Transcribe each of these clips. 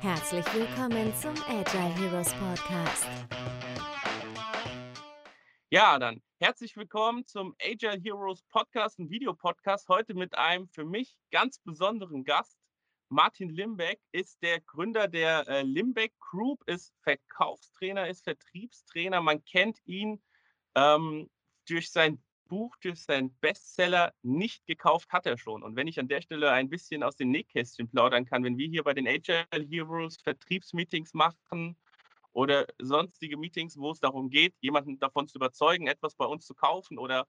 Herzlich willkommen zum Agile Heroes Podcast. Ja, dann herzlich willkommen zum Agile Heroes Podcast, ein Videopodcast. Heute mit einem für mich ganz besonderen Gast. Martin Limbeck ist der Gründer der äh, Limbeck Group, ist Verkaufstrainer, ist Vertriebstrainer. Man kennt ihn ähm, durch sein Buch, durch seinen Bestseller nicht gekauft hat er schon. Und wenn ich an der Stelle ein bisschen aus den Nähkästchen plaudern kann, wenn wir hier bei den Agile Heroes Vertriebsmeetings machen oder sonstige Meetings, wo es darum geht, jemanden davon zu überzeugen, etwas bei uns zu kaufen oder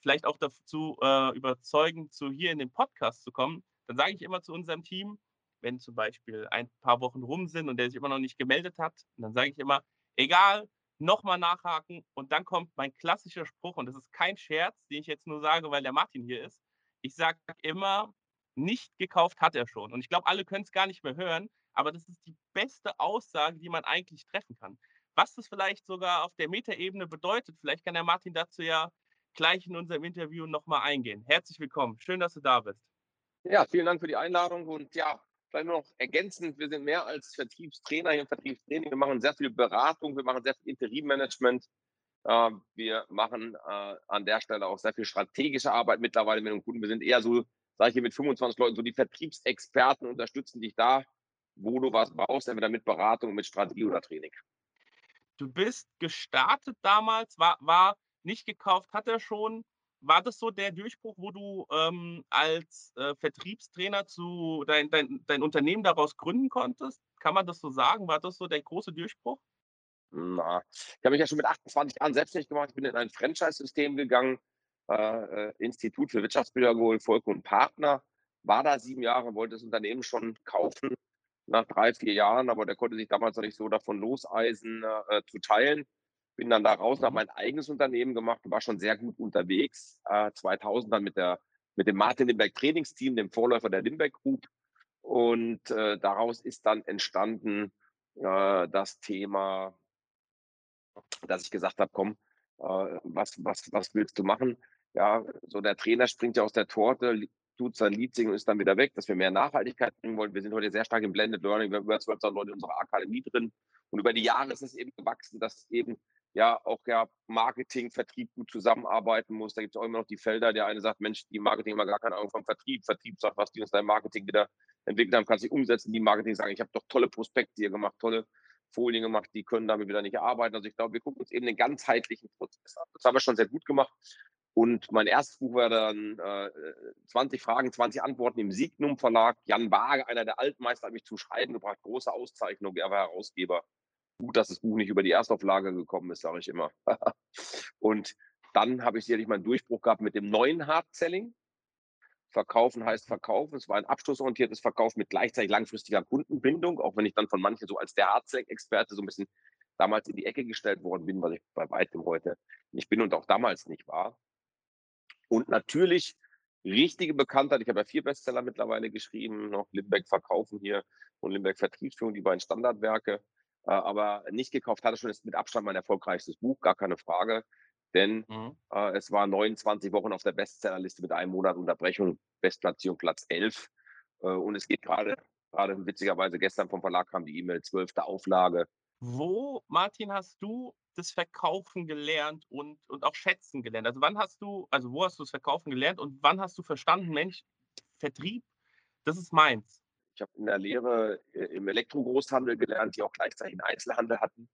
vielleicht auch dazu äh, überzeugen, zu hier in den Podcast zu kommen, dann sage ich immer zu unserem Team, wenn zum Beispiel ein paar Wochen rum sind und der sich immer noch nicht gemeldet hat, dann sage ich immer, egal, nochmal nachhaken und dann kommt mein klassischer Spruch und das ist kein Scherz, den ich jetzt nur sage, weil der Martin hier ist. Ich sage immer, nicht gekauft hat er schon. Und ich glaube, alle können es gar nicht mehr hören, aber das ist die beste Aussage, die man eigentlich treffen kann. Was das vielleicht sogar auf der Metaebene bedeutet, vielleicht kann der Martin dazu ja gleich in unserem Interview nochmal eingehen. Herzlich willkommen. Schön, dass du da bist. Ja, vielen Dank für die Einladung und ja, vielleicht noch ergänzend, wir sind mehr als Vertriebstrainer hier im Vertriebstraining. Wir machen sehr viel Beratung, wir machen sehr viel Interimmanagement. Äh, wir machen äh, an der Stelle auch sehr viel strategische Arbeit mittlerweile mit den Kunden. Wir sind eher so, sage ich hier mit 25 Leuten, so die Vertriebsexperten unterstützen dich da, wo du was brauchst, entweder mit Beratung, mit Strategie oder Training. Du bist gestartet damals, war, war nicht gekauft, hat er schon war das so der Durchbruch, wo du ähm, als äh, Vertriebstrainer zu dein, dein, dein Unternehmen daraus gründen konntest? Kann man das so sagen? War das so der große Durchbruch? Na, ich habe mich ja schon mit 28 Jahren selbstständig gemacht. Ich bin in ein Franchise-System gegangen, äh, äh, Institut für Wirtschaftspädagogik, Volk und Partner. War da sieben Jahre, wollte das Unternehmen schon kaufen nach drei, vier Jahren, aber der konnte sich damals noch nicht so davon loseisen, äh, zu teilen. Bin dann da raus, habe mhm. mein eigenes Unternehmen gemacht war schon sehr gut unterwegs. Äh, 2000 dann mit, der, mit dem Martin Limbeck Trainingsteam, dem Vorläufer der Limbeck Group. Und äh, daraus ist dann entstanden äh, das Thema, dass ich gesagt habe, komm, äh, was, was, was willst du machen? Ja, so der Trainer springt ja aus der Torte, tut sein Lied singen und ist dann wieder weg, dass wir mehr Nachhaltigkeit bringen wollen. Wir sind heute sehr stark im Blended Learning. Wir haben über 12.000 Leute in unserer Akademie drin. Und über die Jahre ist es eben gewachsen, dass eben ja auch ja Marketing, Vertrieb gut zusammenarbeiten muss. Da gibt es auch immer noch die Felder. Der eine sagt, Mensch, die Marketing haben gar keine Ahnung vom Vertrieb. Vertrieb sagt, was die uns dein Marketing wieder entwickelt haben, kannst du umsetzen. Die Marketing sagen, ich habe doch tolle Prospekte hier gemacht, tolle Folien gemacht, die können damit wieder nicht arbeiten. Also ich glaube, wir gucken uns eben den ganzheitlichen Prozess an. Das haben wir schon sehr gut gemacht. Und mein erstes Buch war dann äh, 20 Fragen, 20 Antworten im Signum Verlag. Jan Waage, einer der Altmeister, hat mich zum Schreiben gebracht. Große Auszeichnung. Er war Herausgeber gut, dass das Buch nicht über die Erstauflage gekommen ist, sage ich immer. und dann habe ich sicherlich meinen Durchbruch gehabt mit dem neuen Hard-Selling. Verkaufen heißt Verkaufen. Es war ein abschlussorientiertes Verkauf mit gleichzeitig langfristiger Kundenbindung, auch wenn ich dann von manchen so als der Hard-Selling-Experte so ein bisschen damals in die Ecke gestellt worden bin, was ich bei weitem heute nicht bin und auch damals nicht war. Und natürlich richtige Bekanntheit. Ich habe ja vier Bestseller mittlerweile geschrieben, noch Limbeck Verkaufen hier und Limbeck Vertriebsführung, die beiden Standardwerke. Äh, aber nicht gekauft hatte schon ist mit Abstand mein erfolgreichstes Buch, gar keine Frage. Denn mhm. äh, es war 29 Wochen auf der Bestsellerliste mit einem Monat Unterbrechung, Bestplatzierung Platz 11. Äh, und es geht gerade, gerade witzigerweise gestern vom Verlag kam die E-Mail, 12. Auflage. Wo, Martin, hast du das Verkaufen gelernt und, und auch Schätzen gelernt? Also wann hast du, also wo hast du das Verkaufen gelernt und wann hast du verstanden, Mensch, Vertrieb, das ist meins? Ich habe in der Lehre äh, im Elektrogroßhandel gelernt, die auch gleichzeitig einen Einzelhandel hatten.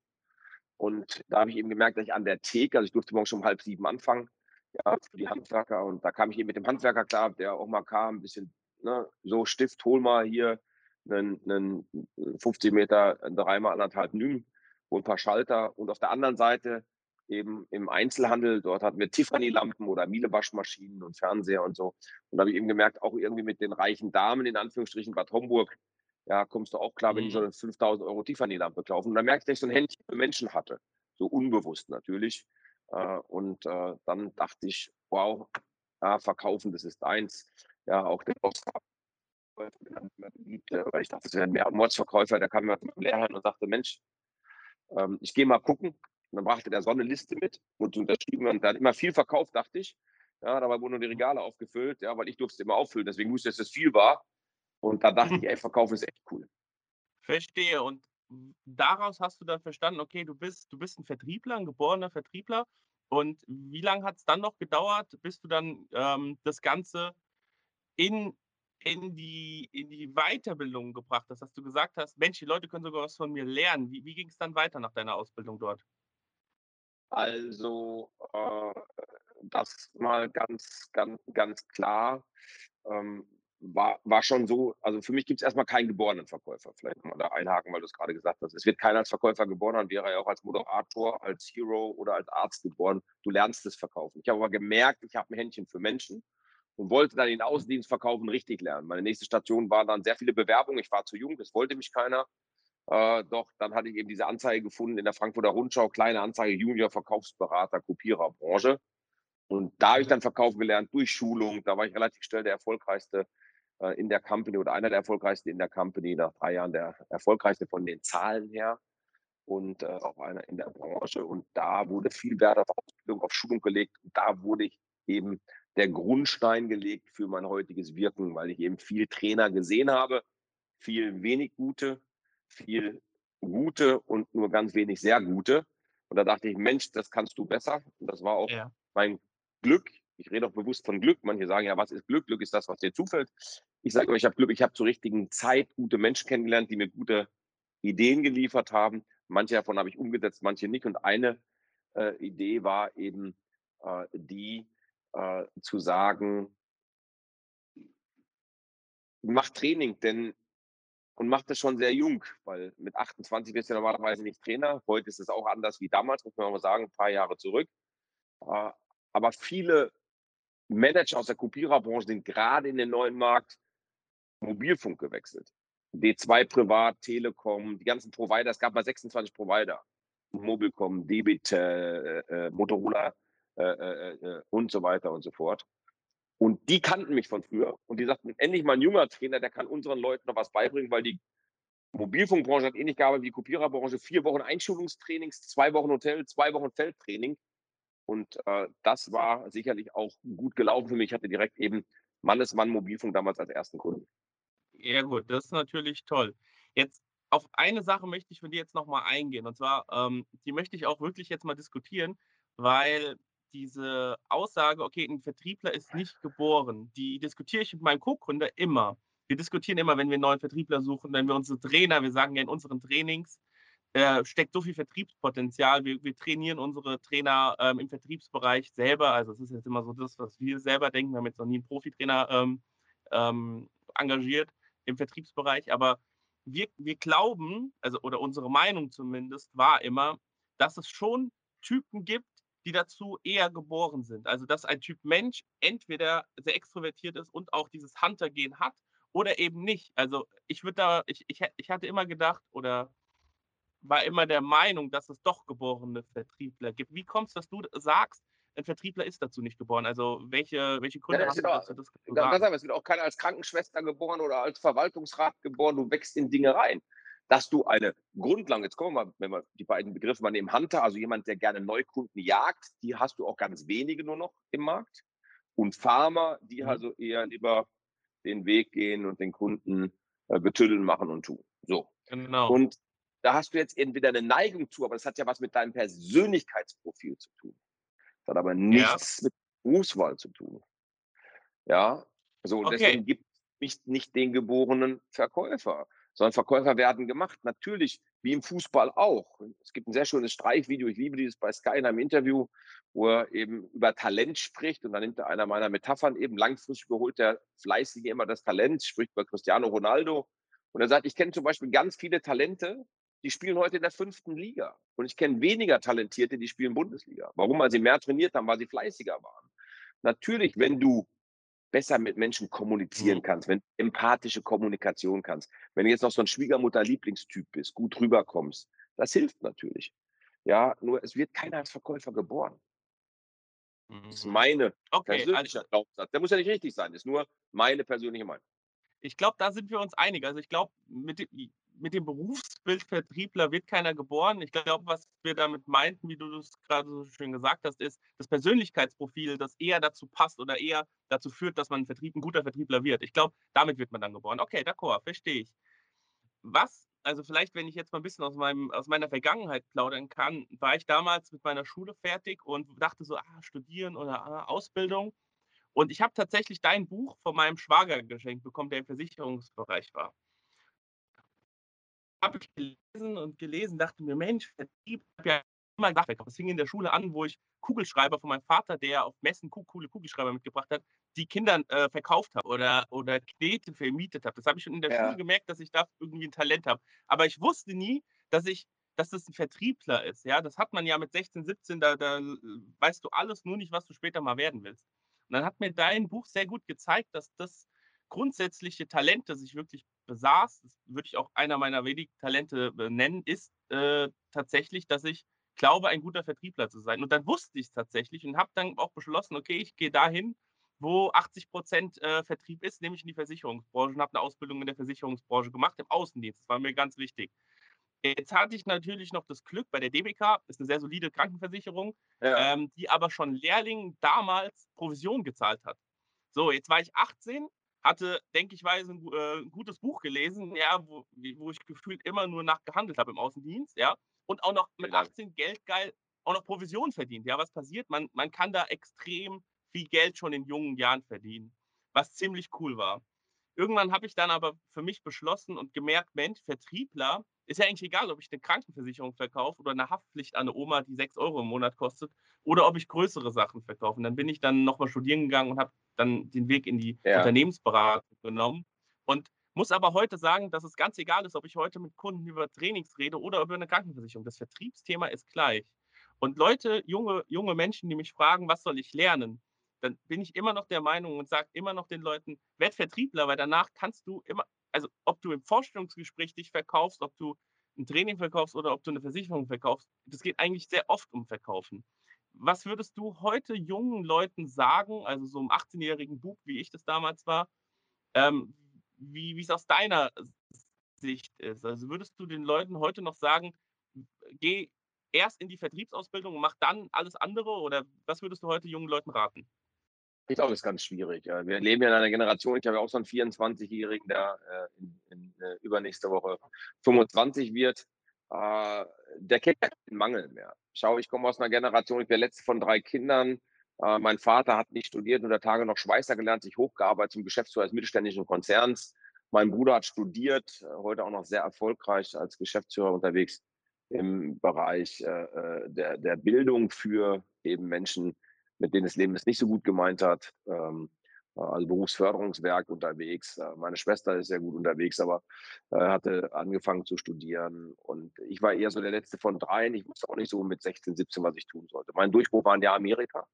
Und da habe ich eben gemerkt, dass ich an der Theke, also ich durfte morgen schon um halb sieben anfangen, ja, für die Handwerker. Und da kam ich eben mit dem Handwerker klar, der auch mal kam, ein bisschen, ne, so Stift, hol mal hier einen, einen 50 Meter, dreimal anderthalb Nüm, hol ein paar Schalter. Und auf der anderen Seite eben im Einzelhandel. Dort hatten wir Tiffany-Lampen oder Miele-Waschmaschinen und Fernseher und so. Und da habe ich eben gemerkt, auch irgendwie mit den reichen Damen, in Anführungsstrichen Bad Homburg, ja, kommst du auch klar, wenn die so mhm. eine 5000 Euro Tiffany-Lampe kaufen. Und da merkte ich, dass ich so ein Händchen für Menschen hatte. So unbewusst natürlich. Äh, und äh, dann dachte ich, wow, ja, verkaufen, das ist eins. Ja, auch der Boss weil ich dachte, das wäre ein Mordsverkäufer, der kam mir zum Lehrer und sagte, Mensch, ähm, ich gehe mal gucken, und dann brachte der so eine Liste mit und unterschrieben und hat immer viel verkauft, dachte ich. Ja, dabei wurden nur die Regale aufgefüllt, ja, weil ich durfte es immer auffüllen, deswegen wusste ich, dass es viel war. Und da dachte ich, ey, verkaufen ist echt cool. Verstehe. Und daraus hast du dann verstanden, okay, du bist, du bist ein Vertriebler, ein geborener Vertriebler. Und wie lange hat es dann noch gedauert, bis du dann ähm, das Ganze in, in, die, in die Weiterbildung gebracht hast, dass du gesagt hast, Mensch, die Leute können sogar was von mir lernen. Wie, wie ging es dann weiter nach deiner Ausbildung dort? Also, äh, das mal ganz, ganz, ganz klar. Ähm, war, war schon so, also für mich gibt es erstmal keinen geborenen Verkäufer. Vielleicht mal da einhaken, weil du es gerade gesagt hast. Es wird keiner als Verkäufer geboren, dann wäre er auch als Moderator, als Hero oder als Arzt geboren. Du lernst es verkaufen. Ich habe aber gemerkt, ich habe ein Händchen für Menschen und wollte dann den Außendienst verkaufen richtig lernen. Meine nächste Station war dann sehr viele Bewerbungen. Ich war zu jung, das wollte mich keiner. Äh, doch dann hatte ich eben diese Anzeige gefunden in der Frankfurter Rundschau, kleine Anzeige, Junior Verkaufsberater, Kopiererbranche. Und da habe ich dann Verkauf gelernt durch Schulung. Da war ich relativ schnell der erfolgreichste äh, in der Company oder einer der erfolgreichsten in der Company, nach drei Jahren der erfolgreichste von den Zahlen her und äh, auch einer in der Branche. Und da wurde viel Wert auf Ausbildung, auf Schulung gelegt. Und da wurde ich eben der Grundstein gelegt für mein heutiges Wirken, weil ich eben viel Trainer gesehen habe, viel wenig gute, viel gute und nur ganz wenig sehr gute. Und da dachte ich, Mensch, das kannst du besser. Und das war auch ja. mein Glück. Ich rede auch bewusst von Glück. Manche sagen ja, was ist Glück? Glück ist das, was dir zufällt. Ich sage euch, ich habe Glück. Ich habe zur richtigen Zeit gute Menschen kennengelernt, die mir gute Ideen geliefert haben. Manche davon habe ich umgesetzt, manche nicht. Und eine äh, Idee war eben äh, die, äh, zu sagen, mach Training, denn und macht das schon sehr jung, weil mit 28 bist du normalerweise nicht Trainer. Heute ist es auch anders wie damals, muss man mal sagen, ein paar Jahre zurück. Äh, aber viele Manager aus der Kopiererbranche sind gerade in den neuen Markt Mobilfunk gewechselt. D2 Privat, Telekom, die ganzen Provider, es gab mal 26 Provider. Mobilcom, Debit, äh, äh, Motorola äh, äh, äh, und so weiter und so fort. Und die kannten mich von früher und die sagten, endlich mal ein junger Trainer, der kann unseren Leuten noch was beibringen, weil die Mobilfunkbranche hat ähnlich gearbeitet wie die Kopiererbranche. Vier Wochen Einschulungstrainings, zwei Wochen Hotel, zwei Wochen Feldtraining. Und äh, das war sicherlich auch gut gelaufen für mich. Ich hatte direkt eben Mannesmann Mobilfunk damals als ersten Kunden. Ja gut, das ist natürlich toll. Jetzt auf eine Sache möchte ich von dir jetzt nochmal eingehen. Und zwar, ähm, die möchte ich auch wirklich jetzt mal diskutieren, weil diese Aussage, okay, ein Vertriebler ist nicht geboren, die diskutiere ich mit meinem Co-Gründer immer. Wir diskutieren immer, wenn wir einen neuen Vertriebler suchen, wenn wir unsere Trainer, wir sagen ja in unseren Trainings, äh, steckt so viel Vertriebspotenzial. Wir, wir trainieren unsere Trainer ähm, im Vertriebsbereich selber. Also es ist jetzt immer so das, was wir selber denken. Wir haben jetzt noch nie einen Profitrainer ähm, ähm, engagiert im Vertriebsbereich, aber wir, wir glauben, also oder unsere Meinung zumindest war immer, dass es schon Typen gibt, die dazu eher geboren sind. Also dass ein Typ Mensch entweder sehr extrovertiert ist und auch dieses Hunter-Gen hat oder eben nicht. Also ich würde da, ich, ich, ich hatte immer gedacht oder war immer der Meinung, dass es doch geborene Vertriebler gibt. Wie kommst du, dass du sagst, ein Vertriebler ist dazu nicht geboren? Also welche, welche Gründe ja, hast du dazu? Das sagen? Es wird auch keiner als Krankenschwester geboren oder als Verwaltungsrat geboren. Du wächst in Dinge rein dass du eine Grundlage, jetzt kommen wir mal, wenn wir die beiden Begriffe mal nehmen, Hunter, also jemand, der gerne Neukunden jagt, die hast du auch ganz wenige nur noch im Markt. Und Farmer, die mhm. also eher lieber den Weg gehen und den Kunden äh, betüddeln, machen und tun. So. Genau. Und da hast du jetzt entweder eine Neigung zu, aber das hat ja was mit deinem Persönlichkeitsprofil zu tun. Das hat aber nichts ja. mit Berufswahl zu tun. Ja, so, okay. deswegen gibt es nicht, nicht den geborenen Verkäufer sondern Verkäufer werden gemacht. Natürlich, wie im Fußball auch. Es gibt ein sehr schönes Streichvideo, ich liebe dieses bei Sky in einem Interview, wo er eben über Talent spricht und dann nimmt er einer meiner Metaphern eben, langfristig überholt der Fleißige immer das Talent, spricht über Cristiano Ronaldo und er sagt, ich kenne zum Beispiel ganz viele Talente, die spielen heute in der fünften Liga. Und ich kenne weniger Talentierte, die spielen Bundesliga. Warum? Weil sie mehr trainiert haben, weil sie fleißiger waren. Natürlich, wenn du besser mit Menschen kommunizieren mhm. kannst, wenn du empathische Kommunikation kannst, wenn du jetzt noch so ein Schwiegermutter-Lieblingstyp bist, gut rüberkommst, das hilft natürlich. Ja, nur es wird keiner als Verkäufer geboren. Das ist mhm. meine okay, persönliche also, Glaubenssatz. Der muss ja nicht richtig sein, das ist nur meine persönliche Meinung. Ich glaube, da sind wir uns einig. Also ich glaube, mit, dem Berufsbild Vertriebler wird keiner geboren. Ich glaube, was wir damit meinten, wie du es gerade so schön gesagt hast, ist das Persönlichkeitsprofil, das eher dazu passt oder eher dazu führt, dass man ein, Vertrieb, ein guter Vertriebler wird. Ich glaube, damit wird man dann geboren. Okay, d'accord, verstehe ich. Was also vielleicht, wenn ich jetzt mal ein bisschen aus, meinem, aus meiner Vergangenheit plaudern kann, war ich damals mit meiner Schule fertig und dachte so, ah, studieren oder ah, Ausbildung. Und ich habe tatsächlich dein Buch von meinem Schwager geschenkt bekommen, der im Versicherungsbereich war. Habe ich gelesen und gelesen, dachte mir, Mensch, Vertrieb, ich habe ja immer gedacht, das fing in der Schule an, wo ich Kugelschreiber von meinem Vater, der auf Messen coole Kugelschreiber mitgebracht hat, die Kindern äh, verkauft habe oder, oder Knete vermietet habe. Das habe ich schon in der ja. Schule gemerkt, dass ich da irgendwie ein Talent habe. Aber ich wusste nie, dass ich, dass das ein Vertriebler ist. Ja, das hat man ja mit 16, 17, da, da weißt du alles, nur nicht, was du später mal werden willst. Und dann hat mir dein Buch sehr gut gezeigt, dass das grundsätzliche Talent, das ich wirklich besaß, das würde ich auch einer meiner wenigen Talente nennen, ist äh, tatsächlich, dass ich glaube, ein guter Vertriebler zu sein. Und dann wusste ich es tatsächlich und habe dann auch beschlossen, okay, ich gehe dahin, wo 80 Prozent äh, Vertrieb ist, nämlich in die Versicherungsbranche und habe eine Ausbildung in der Versicherungsbranche gemacht, im Außendienst. Das war mir ganz wichtig. Jetzt hatte ich natürlich noch das Glück bei der DBK, ist eine sehr solide Krankenversicherung, ja. ähm, die aber schon Lehrlingen damals Provision gezahlt hat. So, jetzt war ich 18, hatte, denke ich, weise ein, äh, ein gutes Buch gelesen, ja, wo, wo ich gefühlt immer nur nachgehandelt habe im Außendienst, ja, und auch noch mit 18 geldgeil auch noch Provision verdient. Ja, was passiert? Man, man kann da extrem viel Geld schon in jungen Jahren verdienen, was ziemlich cool war. Irgendwann habe ich dann aber für mich beschlossen und gemerkt, Mensch, Vertriebler, ist ja eigentlich egal, ob ich eine Krankenversicherung verkaufe oder eine Haftpflicht an eine Oma, die 6 Euro im Monat kostet, oder ob ich größere Sachen verkaufe. Und dann bin ich dann nochmal studieren gegangen und habe dann den Weg in die ja. Unternehmensberatung genommen. Und muss aber heute sagen, dass es ganz egal ist, ob ich heute mit Kunden über Trainings rede oder über eine Krankenversicherung. Das Vertriebsthema ist gleich. Und Leute, junge, junge Menschen, die mich fragen, was soll ich lernen, dann bin ich immer noch der Meinung und sage immer noch den Leuten, werd Vertriebler, weil danach kannst du immer, also ob du im Vorstellungsgespräch dich verkaufst, ob du ein Training verkaufst oder ob du eine Versicherung verkaufst, das geht eigentlich sehr oft um Verkaufen. Was würdest du heute jungen Leuten sagen, also so einem 18-jährigen Bub, wie ich das damals war, ähm, wie es aus deiner Sicht ist? Also würdest du den Leuten heute noch sagen, geh erst in die Vertriebsausbildung und mach dann alles andere oder was würdest du heute jungen Leuten raten? Ich glaube, das ist ganz schwierig. Wir leben ja in einer Generation, ich habe ja auch so einen 24-Jährigen, der äh, in, in, äh, übernächste Woche 25 wird. Äh, der kennt keinen Mangel mehr. Schau, ich komme aus einer Generation, ich bin der letzte von drei Kindern. Mein Vater hat nicht studiert, unter Tage noch Schweißer gelernt, sich hochgearbeitet zum Geschäftsführer eines mittelständischen Konzerns. Mein Bruder hat studiert, heute auch noch sehr erfolgreich als Geschäftsführer unterwegs im Bereich der, der Bildung für eben Menschen, mit denen das Leben es nicht so gut gemeint hat. Ähm, also Berufsförderungswerk unterwegs. Äh, meine Schwester ist sehr gut unterwegs, aber äh, hatte angefangen zu studieren. Und ich war eher so der letzte von dreien. Ich wusste auch nicht so mit 16, 17, was ich tun sollte. Mein Durchbruch war in der Amerika.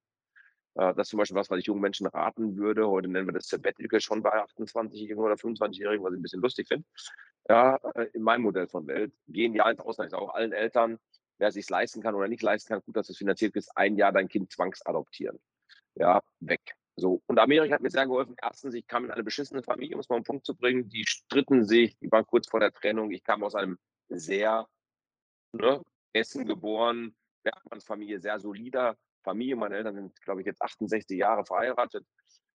Äh, das ist zum Beispiel was, was ich jungen Menschen raten würde. Heute nennen wir das Sabbatical schon bei 28-Jährigen oder 25-Jährigen, was ich ein bisschen lustig finde. Ja, in meinem Modell von Welt. Gehen ja ins Ausland. Ich sage auch allen Eltern, wer es sich leisten kann oder nicht leisten kann, gut, dass es finanziert ist, ein Jahr dein Kind zwangsadoptieren. Ja, weg. So. Und Amerika hat mir sehr geholfen. Erstens, ich kam in eine beschissene Familie, um es mal auf den Punkt zu bringen. Die stritten sich, die waren kurz vor der Trennung. Ich kam aus einem sehr ne, Essen geboren, Bergmannsfamilie, sehr solider Familie. Meine Eltern sind, glaube ich, jetzt 68 Jahre verheiratet.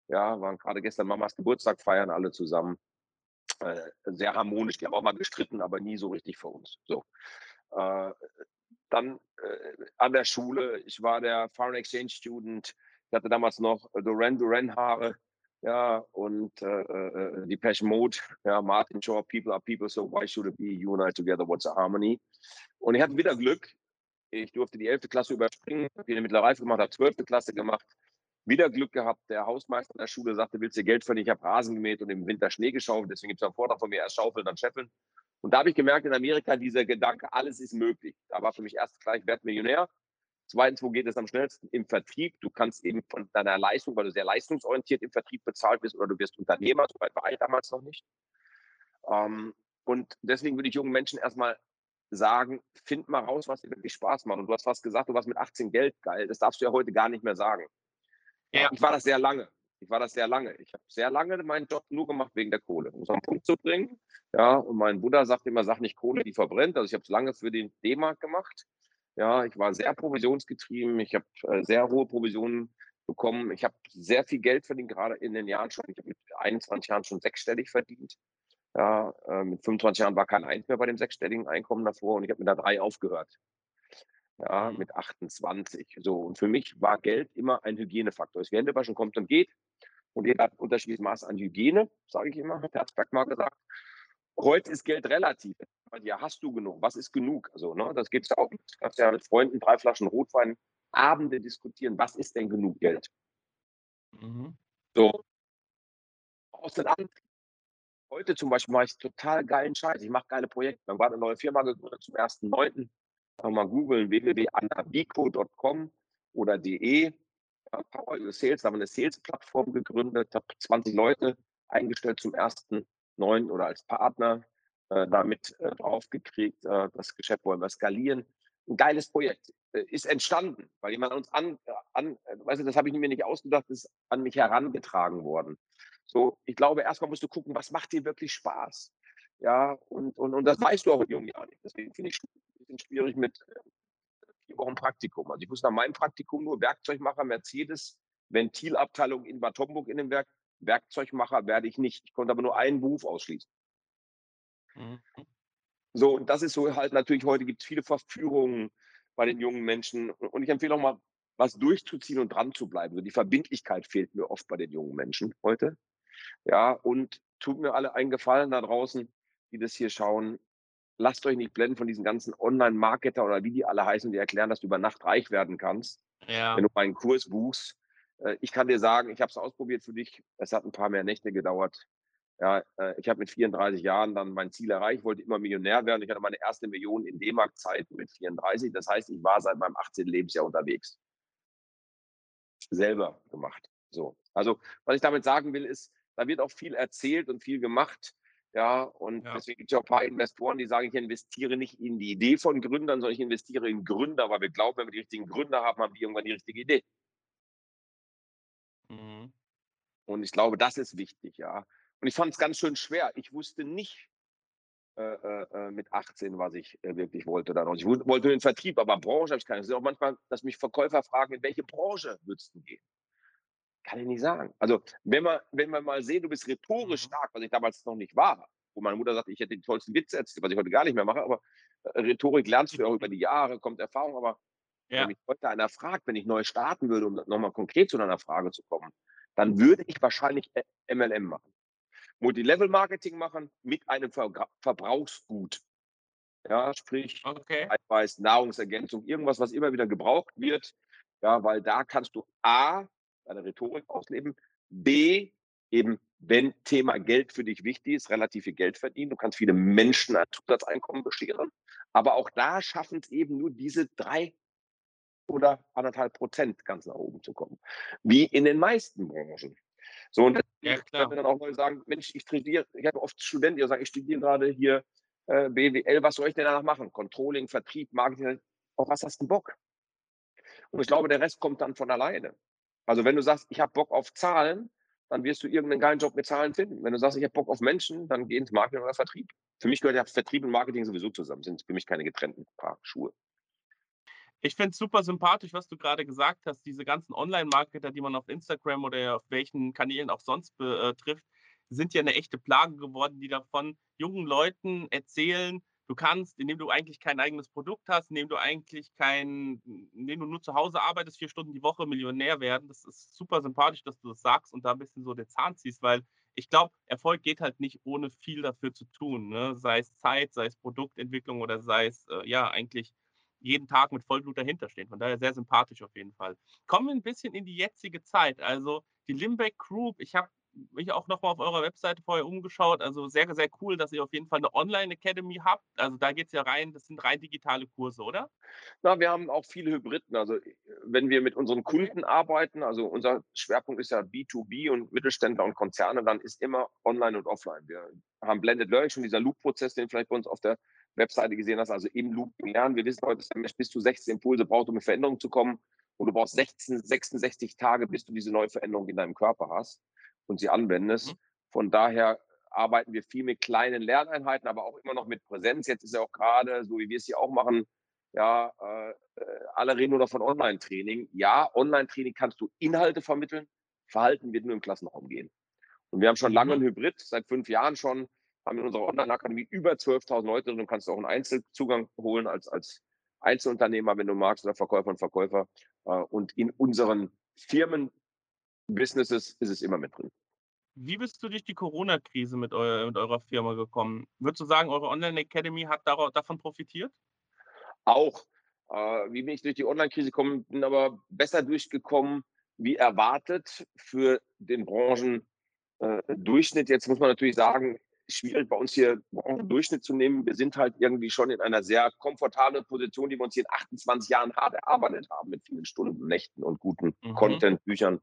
Ja, waren gerade gestern Mamas Geburtstag feiern, alle zusammen. Äh, sehr harmonisch. Die haben auch mal gestritten, aber nie so richtig für uns. So. Äh, dann äh, an der Schule, ich war der Foreign Exchange Student, ich hatte damals noch Duran Duran Haare, ja, und äh, äh, die Passion Mode, ja, Martin Shaw, People are People, so why should it be you and I together, what's a harmony? Und ich hatte wieder Glück, ich durfte die 11. Klasse überspringen, habe eine mittlere Reife gemacht, habe 12. Klasse gemacht, wieder Glück gehabt, der Hausmeister der Schule sagte, willst du Geld verdienen? Ich habe Rasen gemäht und im Winter Schnee geschaufelt, deswegen gibt es einen Vortrag von mir, erst schaufeln, dann scheffeln. Und da habe ich gemerkt, in Amerika dieser Gedanke, alles ist möglich. Da war für mich erst klar, ich werde Millionär. Zweitens, wo geht es am schnellsten? Im Vertrieb. Du kannst eben von deiner Leistung, weil du sehr leistungsorientiert im Vertrieb bezahlt bist oder du wirst Unternehmer, so weit war ich damals noch nicht. Ähm, und deswegen würde ich jungen Menschen erstmal sagen, find mal raus, was dir wirklich Spaß macht. Und du hast fast gesagt, du warst mit 18 Geld geil. Das darfst du ja heute gar nicht mehr sagen. Ja. Ich war das sehr lange. Ich war das sehr lange. Ich habe sehr lange meinen Job nur gemacht wegen der Kohle, um es auf den Punkt zu bringen. Ja, und mein Bruder sagt immer, sag nicht Kohle, die verbrennt. Also ich habe es lange für den D-Mark gemacht. Ja, ich war sehr provisionsgetrieben. Ich habe äh, sehr hohe Provisionen bekommen. Ich habe sehr viel Geld verdient, gerade in den Jahren schon. Ich habe mit 21 Jahren schon sechsstellig verdient. Ja, äh, mit 25 Jahren war kein Eins mehr bei dem sechsstelligen Einkommen davor und ich habe mit der drei aufgehört. Ja, Mhm. mit 28. So, und für mich war Geld immer ein Hygienefaktor. Es Hände waschen kommt und geht. Und jeder hat ein unterschiedliches Maß an Hygiene, sage ich immer, hat Herzberg mal gesagt. Heute ist Geld relativ. Ja, hast du genug? Was ist genug? Also, ne, das geht ja auch. Du kannst ja mit Freunden drei Flaschen Rotwein Abende diskutieren. Was ist denn genug Geld? Mhm. So. Aus den Antrieb. Heute zum Beispiel mache ich total geilen Scheiß. Ich mache geile Projekte. Dann war eine neue Firma gegründet zum 1.9. Mal googeln www.anabico.com oder de. Ja, Power Your Sales, da haben wir eine Sales-Plattform gegründet, habe 20 Leute eingestellt zum 1.9. oder als Partner äh, damit äh, draufgekriegt. Äh, das Geschäft wollen wir skalieren. Ein geiles Projekt äh, ist entstanden, weil jemand uns an, an weißt du, das habe ich mir nicht ausgedacht, ist an mich herangetragen worden. So, ich glaube, erstmal musst du gucken, was macht dir wirklich Spaß. Ja, und, und, und das weißt du auch in jungen Jahren nicht. Deswegen finde ich es ein bisschen schwierig mit äh, vier Wochen Praktikum. Also ich wusste nach meinem Praktikum nur Werkzeugmacher, Mercedes, Ventilabteilung in Bad Homburg in dem Werk. Werkzeugmacher werde ich nicht. Ich konnte aber nur einen Beruf ausschließen. Mhm. So, und das ist so halt natürlich, heute gibt es viele Verführungen bei den jungen Menschen. Und ich empfehle auch mal, was durchzuziehen und dran zu bleiben. So die Verbindlichkeit fehlt mir oft bei den jungen Menschen heute. Ja, und tut mir alle einen Gefallen da draußen, die das hier schauen. Lasst euch nicht blenden von diesen ganzen Online-Marketer oder wie die alle heißen, die erklären, dass du über Nacht reich werden kannst, Ja. wenn du meinen Kurs buchst. Äh, Ich kann dir sagen, ich habe es ausprobiert für dich. Es hat ein paar mehr Nächte gedauert. Ja, äh, ich habe mit 34 Jahren dann mein Ziel erreicht, wollte immer Millionär werden. Ich hatte meine erste Million in D-Mark-Zeit mit 34. Das heißt, ich war seit meinem 18. Lebensjahr unterwegs. Selber gemacht. So. Also, was ich damit sagen will, ist, da wird auch viel erzählt und viel gemacht. Ja, und Ja. deswegen gibt es ja auch ein paar Investoren, die sagen, ich investiere nicht in die Idee von Gründern, sondern ich investiere in Gründer, weil wir glauben, wenn wir die richtigen Gründer haben, haben wir irgendwann die richtige Idee. Mhm. Und ich glaube, das ist wichtig, ja. Und ich fand es ganz schön schwer. Ich wusste nicht äh, äh, äh, mit 18, was ich äh, wirklich wollte dann. Und ich wollte den Vertrieb, aber Branche habe ich keine. Es ist auch manchmal, dass mich Verkäufer fragen, in welche Branche würdest du gehen? Kann ich nicht sagen. Also, wenn wir, wenn wir mal sehen, du bist rhetorisch Mhm. stark, was ich damals noch nicht war, wo meine Mutter sagt, ich hätte die tollsten Witze erzählt, was ich heute gar nicht mehr mache, aber äh, Rhetorik lernst du ja auch über die Jahre, kommt Erfahrung, aber Ja. wenn mich heute einer fragt, wenn ich neu starten würde, um nochmal konkret zu deiner Frage zu kommen, dann würde ich wahrscheinlich äh, MLM machen. Multilevel-Marketing machen mit einem Vergra Verbrauchsgut. Ja, sprich, Okay. Eiweiß, Nahrungsergänzung, irgendwas, was immer wieder gebraucht wird. Ja, weil da kannst du A, deine Rhetorik ausleben, B, eben, wenn Thema Geld für dich wichtig ist, relativ viel Geld verdienen. Du kannst viele Menschen ein Zusatzeinkommen bescheren. Aber auch da schaffen es eben nur diese drei oder anderthalb Prozent ganz nach oben zu kommen. Wie in den meisten Branchen. So, und Ja, klar. dann auch mal sagen, Mensch, ich studiere, ich habe oft Studenten, die sagen, ich studiere gerade hier äh, BWL, was soll ich denn danach machen? Controlling, Vertrieb, Marketing, auf was hast du Bock? Und ich glaube, der Rest kommt dann von alleine. Also wenn du sagst, ich habe Bock auf Zahlen, dann wirst du irgendeinen geilen Job mit Zahlen finden. Wenn du sagst, ich habe Bock auf Menschen, dann geh ins Marketing oder Vertrieb. Für mich gehört ja Vertrieb und Marketing sowieso zusammen, sind für mich keine getrennten Paar Schuhe. Ich finde es super sympathisch, was du gerade gesagt hast. Diese ganzen Online-Marketer, die man auf Instagram oder auf welchen Kanälen auch sonst betrifft, sind ja eine echte Plage geworden, die davon jungen Leuten erzählen, du kannst, indem du eigentlich kein eigenes Produkt hast, indem du eigentlich kein, indem du nur zu Hause arbeitest, vier Stunden die Woche Millionär werden. Das ist super sympathisch, dass du das sagst und da ein bisschen so den Zahn ziehst, weil ich glaube, Erfolg geht halt nicht ohne viel dafür zu tun. Ne? Sei es Zeit, sei es Produktentwicklung oder sei es äh, ja eigentlich jeden Tag mit Vollblut dahinter stehen. Von daher sehr sympathisch auf jeden Fall. Kommen wir ein bisschen in die jetzige Zeit. Also die Limbeck Group, ich habe mich auch nochmal auf eurer Webseite vorher umgeschaut. Also sehr, sehr cool, dass ihr auf jeden Fall eine Online-Academy habt. Also da geht es ja rein, das sind rein digitale Kurse, oder? Na, wir haben auch viele Hybriden. Also wenn wir mit unseren. Kunden arbeiten, also unser Schwerpunkt ist ja B2B und Mittelständler und Konzerne, dann ist immer online und offline. Wir haben Blended Learning, schon dieser Loop-Prozess, den vielleicht bei uns auf der Webseite gesehen hast, also im Loop lernen. Wir wissen heute, dass der Mensch bis zu 16 Impulse braucht, um in Veränderung zu kommen. Und du brauchst 16, 66 Tage, bis du diese neue Veränderung in deinem Körper hast und sie anwendest. Mhm. Von daher arbeiten wir viel mit kleinen Lerneinheiten, aber auch immer noch mit Präsenz. Jetzt ist ja auch gerade, so wie wir es hier auch machen, ja, äh, äh, alle reden nur noch von Online-Training. Ja, Online-Training kannst du Inhalte vermitteln, Verhalten wird nur im Klassenraum gehen. Und wir haben schon lange Mhm. einen Hybrid, seit fünf Jahren schon. Haben in unserer Online-Akademie über 12.000 Leute und du kannst auch einen Einzelzugang holen als, als Einzelunternehmer, wenn du magst, oder Verkäufer und Verkäufer. Äh, und in unseren Firmen-Businesses ist es immer mit drin. Wie bist du durch die Corona-Krise mit, eu mit, eurer Firma gekommen? Würdest du sagen, eure Online Academy hat davon profitiert? Auch. Äh, wie bin ich durch die Online-Krise gekommen? Bin aber besser durchgekommen, wie erwartet, für den Branchendurchschnitt. Äh, Jetzt muss man natürlich sagen, schwierig bei uns hier Durchschnitt zu nehmen. Wir sind halt irgendwie schon in einer sehr komfortablen Position, die wir uns hier in 28 Jahren hart erarbeitet haben mit vielen Stunden, Nächten und guten mhm. Content, Büchern,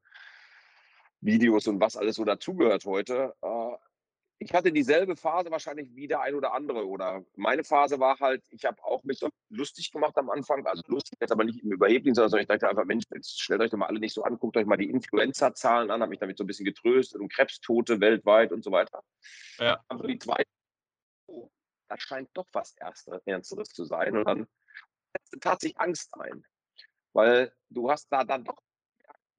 Videos und was alles so dazugehört heute. Ich hatte dieselbe Phase wahrscheinlich wie der ein oder andere. Oder meine Phase war halt, ich habe auch mich so lustig gemacht am Anfang. Also lustig jetzt aber nicht im Überheblichen, sondern ich dachte einfach, Mensch, jetzt stellt euch doch mal alle nicht so an, guckt euch mal die Influenza-Zahlen an, habe mich damit so ein bisschen getröstet und Krebstote weltweit und so weiter. Ja. Also die zweite, oh, das scheint doch was Erste, Ernsteres zu sein. Und dann tat sich Angst ein. Weil du hast da dann doch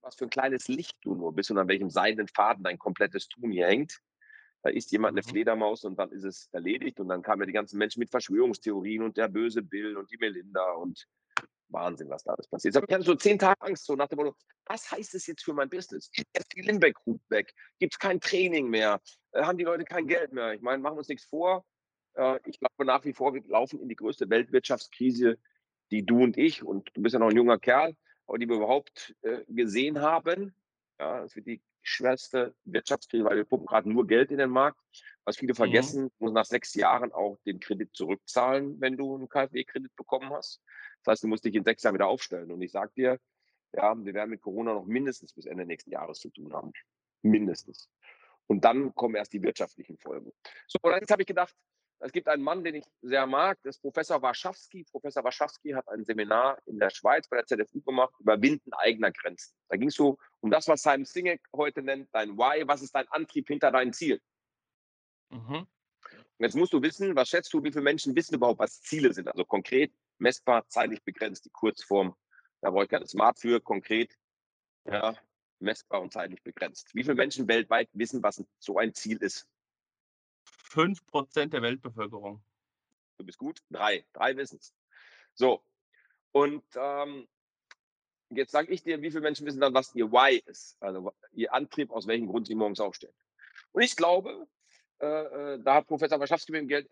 was für ein kleines Licht du nur bist und an welchem seidenen Faden dein komplettes Tun hier hängt da isst jemand eine mhm. Fledermaus und dann ist es erledigt. Und dann kamen ja die ganzen Menschen mit Verschwörungstheorien und der böse Bill und die Melinda und Wahnsinn, was da alles passiert. Ich hatte so zehn Tage Angst, so nach dem Motto, was heißt das jetzt für mein Business? Ist jetzt die Limbeck Group weg? Gibt es kein Training mehr? Äh, haben die Leute kein Geld mehr? Ich meine, machen wir uns nichts vor. Äh, ich glaube nach wie vor, wir laufen in die größte Weltwirtschaftskrise, die du und ich, und du bist ja noch ein junger Kerl, aber die wir überhaupt äh, gesehen haben. Ja, es wird die schwerste Wirtschaftskrise, weil wir pumpen gerade nur Geld in den Markt. Was viele mhm. vergessen, mhm. muss nach sechs Jahren auch den Kredit zurückzahlen, wenn du einen KfW-Kredit bekommen hast. Das heißt, du musst dich in sechs Jahren wieder aufstellen. Und ich sage dir, ja, wir werden mit Corona noch mindestens bis Ende nächsten Jahres zu tun haben. Mindestens. Und dann kommen erst die wirtschaftlichen Folgen. So, und jetzt habe ich gedacht, es gibt einen Mann, den ich sehr mag, das ist Professor Warschawski. Professor Warschawski hat ein Seminar in der Schweiz bei der ZFU gemacht, Überwinden eigener Grenzen. Da ging es so um das, was Simon Sinek heute nennt, dein Why, was ist dein Antrieb hinter deinem Ziel? Mhm. Und jetzt musst du wissen, was schätzt du, wie viele Menschen wissen überhaupt, was Ziele sind? Also konkret, messbar, zeitlich begrenzt, die Kurzform. Da brauche ich keine Smart für, konkret, ja, messbar und zeitlich begrenzt. Wie viele Menschen weltweit wissen, was so ein Ziel ist? 5% der Weltbevölkerung. Du bist gut. Drei. Drei wissen es. So. Und ähm, jetzt sage ich dir, wie viele Menschen wissen dann, was ihr Why ist, also ihr Antrieb, aus welchem Grund sie morgens aufstehen. Und ich glaube, äh, äh da hat Professor Waschowski mit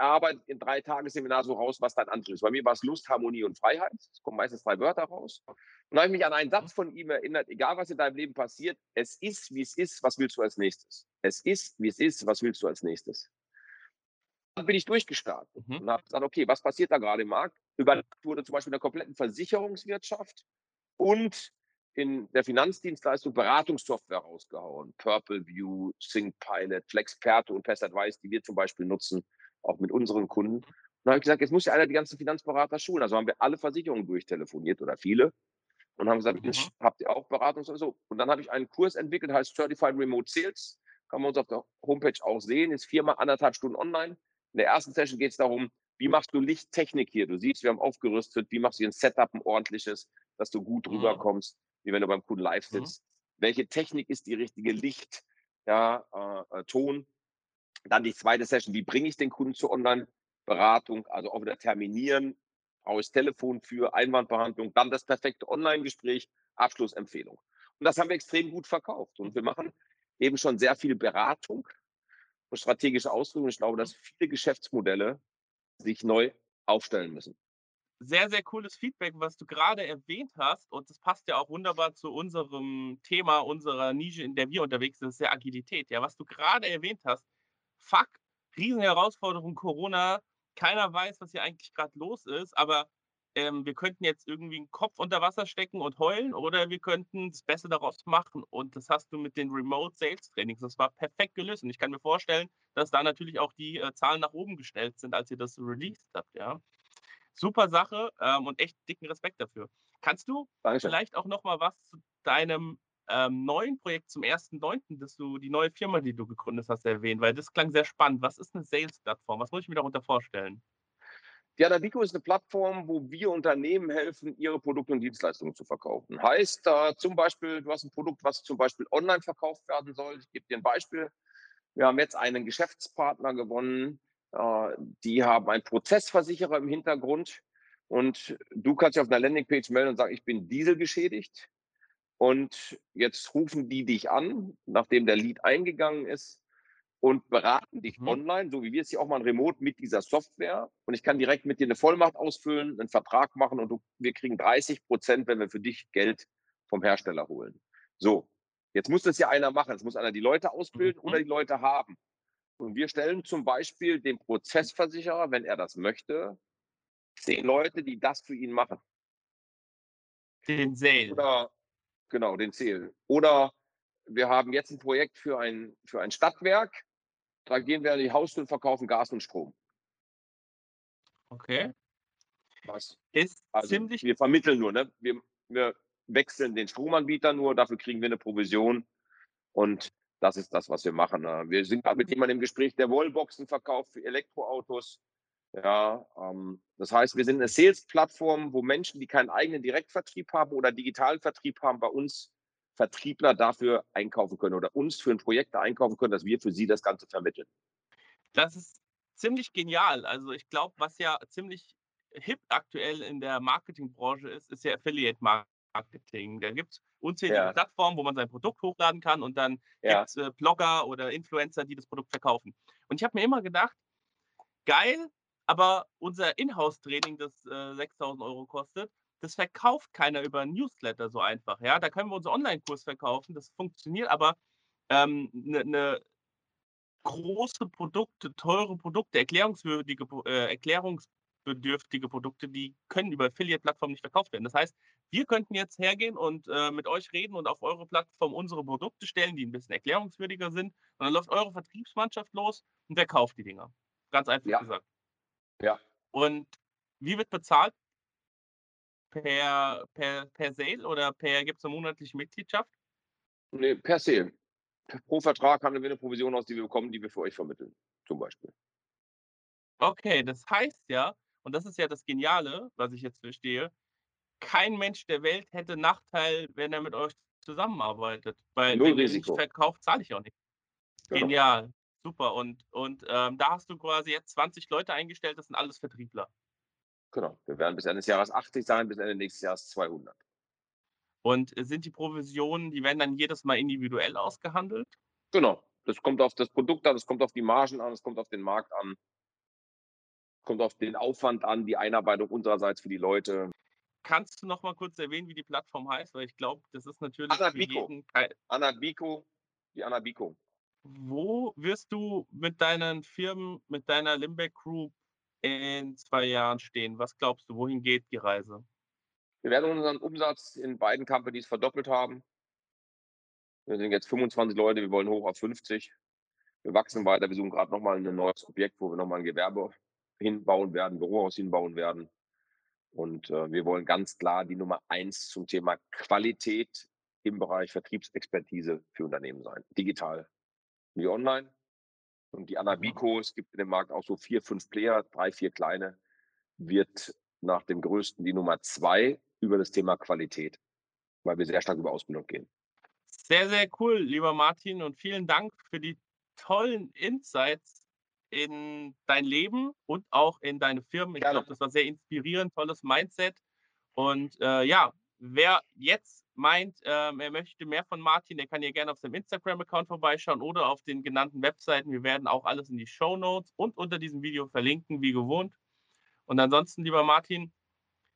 er, erarbeitet in drei Tagesseminar so raus, was dein Antrieb ist. Bei mir war es Lust, Harmonie und Freiheit. Es kommen meistens drei Wörter raus. Und da habe ich mich an einen Satz von ihm erinnert, egal was in deinem Leben passiert, es ist, wie es ist, was willst du als nächstes? Es ist, wie es ist, was willst du als nächstes? Dann bin ich durchgestartet mhm. und habe gesagt, okay, was passiert da gerade im Markt? Über wurde zum Beispiel in der kompletten Versicherungswirtschaft und in der Finanzdienstleistung Beratungssoftware rausgehauen. Purple View, ThinkPilot, Flexperto und Pest Advice, die wir zum Beispiel nutzen, auch mit unseren Kunden. Und dann habe ich gesagt, jetzt muss ja einer die ganzen Finanzberater schulen. Also haben wir alle Versicherungen durchtelefoniert oder viele und haben gesagt, mhm. habt ihr auch Beratung oder so? Und dann habe ich einen Kurs entwickelt, heißt Certified Remote Sales. Kann man uns auf der Homepage auch sehen. Ist viermal anderthalb Stunden online. In der ersten Session geht es darum, wie machst du Lichttechnik hier? Du siehst, wir haben aufgerüstet. Wie machst du ein Setup, ein ordentliches, dass du gut mhm. rüberkommst, wie wenn du beim Kunden live mhm. sitzt? Mhm. Welche Technik ist die richtige Licht, ja, äh, äh, Ton? Dann die zweite Session, wie bringe ich den Kunden zur Online-Beratung? Also auch wieder terminieren, brauche ich Telefon für Einwandbehandlung, dann das perfekte Online-Gespräch, Abschlussempfehlung. Und das haben wir extrem gut verkauft. Und wir machen eben schon sehr viel Beratung und strategische Ausführung. Ich glaube, dass viele Geschäftsmodelle sich neu aufstellen müssen. Sehr, sehr cooles Feedback, was du gerade erwähnt hast. Und das passt ja auch wunderbar zu unserem Thema, unserer Nische, in der wir unterwegs sind, das ist ja Agilität. Ja, was du gerade erwähnt hast, fuck, Riesenherausforderung Corona. Keiner weiß, was hier eigentlich gerade los ist, aber ähm, wir könnten jetzt irgendwie einen Kopf unter Wasser stecken und heulen oder wir könnten das Beste daraus machen. Und das hast du mit den Remote Sales Trainings. Das war perfekt gelöst. Und ich kann mir vorstellen, dass da natürlich auch die äh, Zahlen nach oben gestellt sind, als ihr das released habt. Ja. Super Sache ähm, und echt dicken Respekt dafür. Kannst du Dankeschön. vielleicht auch noch mal was zu deinem ähm, neuen Projekt zum 1.9., dass du die neue Firma, die du gegründet hast, erwähnt, weil das klang sehr spannend. Was ist eine Sales-Plattform? Was muss ich mir darunter vorstellen? Ja, Davico ist eine Plattform, wo wir Unternehmen helfen, ihre Produkte und Dienstleistungen zu verkaufen. Heißt äh, zum Beispiel, du hast ein Produkt, was zum Beispiel online verkauft werden soll. Ich gebe dir ein Beispiel. Wir haben jetzt einen Geschäftspartner gewonnen. Äh, die haben einen Prozessversicherer im Hintergrund. Und du kannst dich auf einer Landingpage melden und sagen, ich bin dieselgeschädigt. Und jetzt rufen die dich an, nachdem der Lead eingegangen ist und beraten dich mhm. online, so wie wir es hier auch mal remote mit dieser Software. Und ich kann direkt mit dir eine Vollmacht ausfüllen, einen Vertrag machen und du, wir kriegen 30 Prozent, wenn wir für dich Geld vom Hersteller holen. So, Jetzt muss das ja einer machen. Es muss einer die Leute ausbilden mhm. oder die Leute haben. Und wir stellen zum Beispiel dem Prozessversicherer, wenn er das möchte, zehn Leute, die das für ihn machen. Den Sale. Oder, genau, den Sale. Oder wir haben jetzt ein Projekt für ein, für ein Stadtwerk. Da gehen wir in die Haustür und verkaufen Gas und Strom. Okay. Was? Ist also ziemlich. Wir vermitteln nur, ne? Wir, wir wechseln den Stromanbieter nur, dafür kriegen wir eine Provision. Und das ist das, was wir machen. Ne? Wir sind gerade mit jemandem im Gespräch, der Wallboxen verkauft für Elektroautos. Ja, ähm, das heißt, wir sind eine Sales-Plattform, wo Menschen, die keinen eigenen Direktvertrieb haben oder digitalen Vertrieb haben, bei uns Vertriebler dafür einkaufen können oder uns für ein Projekt einkaufen können, dass wir für sie das Ganze vermitteln. Das ist ziemlich genial. Also ich glaube, was ja ziemlich hip aktuell in der Marketingbranche ist, ist ja Affiliate-Marketing. Marketing. Da gibt es unzählige ja. Plattformen, wo man sein Produkt hochladen kann und dann ja. gibt es äh, Blogger oder Influencer, die das Produkt verkaufen. Und ich habe mir immer gedacht, geil, aber unser Inhouse-Training, das äh, 6000 Euro kostet, das verkauft keiner über Newsletter so einfach. Ja, da können wir unseren Online-Kurs verkaufen, das funktioniert, aber eine ähm, ne, ne große Produkte, teure Produkte, erklärungswürdige, äh, erklärungsbedürftige Produkte, die können über Affiliate-Plattformen nicht verkauft werden. Das heißt, wir könnten jetzt hergehen und äh, mit euch reden und auf eure Plattform unsere Produkte stellen, die ein bisschen erklärungswürdiger sind. Und dann läuft eure Vertriebsmannschaft los und wer kauft die Dinger? Ganz einfach ja. gesagt. Ja. Und wie wird bezahlt? Per, per, per Sale oder per gibt es eine monatliche Mitgliedschaft? Nee, per Sale. Pro Vertrag handeln wir eine Provision aus, die wir bekommen, die wir für euch vermitteln, zum Beispiel. Okay, das heißt ja, und das ist ja das Geniale, was ich jetzt verstehe, kein Mensch der Welt hätte Nachteil, wenn er mit euch zusammenarbeitet. Weil Null wenn ihr Risiko. nicht verkauft, zahle ich auch nicht. Genau. Genial. Super. Und, und ähm, da hast du quasi jetzt 20 Leute eingestellt, das sind alles Vertriebler. Genau. Wir werden bis Ende des Jahres 80 sein, bis Ende nächstes Jahres 200. Und sind die Provisionen, die werden dann jedes Mal individuell ausgehandelt? Genau. Das kommt auf das Produkt an, das kommt auf die Margen an, das kommt auf den Markt an, kommt auf den Aufwand an, die Einarbeitung unsererseits für die Leute. Kannst du noch mal kurz erwähnen, wie die Plattform heißt? Weil ich glaube, das ist natürlich Anabico. für jeden... Anabico, die Anabico. Wo wirst du mit deinen Firmen, mit deiner Limbeck Group in zwei Jahren stehen? Was glaubst du, wohin geht die Reise? Wir werden unseren Umsatz in beiden Companies verdoppelt haben. Wir sind jetzt 25 Leute, wir wollen hoch auf 50. Wir wachsen weiter, wir suchen gerade nochmal ein neues Objekt, wo wir nochmal ein Gewerbe hinbauen werden, Bürohaus hinbauen werden. Und äh, wir wollen ganz klar die Nummer eins zum Thema Qualität im Bereich Vertriebsexpertise für Unternehmen sein. Digital wie online. Und die Anabico, es gibt in dem Markt auch so vier, fünf Player, drei, vier kleine, wird nach dem größten die Nummer zwei über das Thema Qualität, weil wir sehr stark über Ausbildung gehen. Sehr, sehr cool, lieber Martin, und vielen Dank für die tollen Insights in dein Leben und auch in deine Firmen. Ich glaube, das war sehr inspirierend, tolles Mindset. Und äh, ja, wer jetzt meint, äh, er möchte mehr von Martin, der kann hier gerne auf seinem Instagram-Account vorbeischauen oder auf den genannten Webseiten. Wir werden auch alles in die Show Notes und unter diesem Video verlinken, wie gewohnt. Und ansonsten, lieber Martin,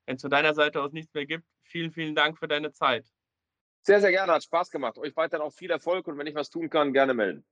wenn es von deiner Seite aus nichts mehr gibt, vielen, vielen Dank für deine Zeit. Sehr, sehr gerne, hat Spaß gemacht. Euch weiterhin auch viel Erfolg und wenn ich was tun kann, gerne melden.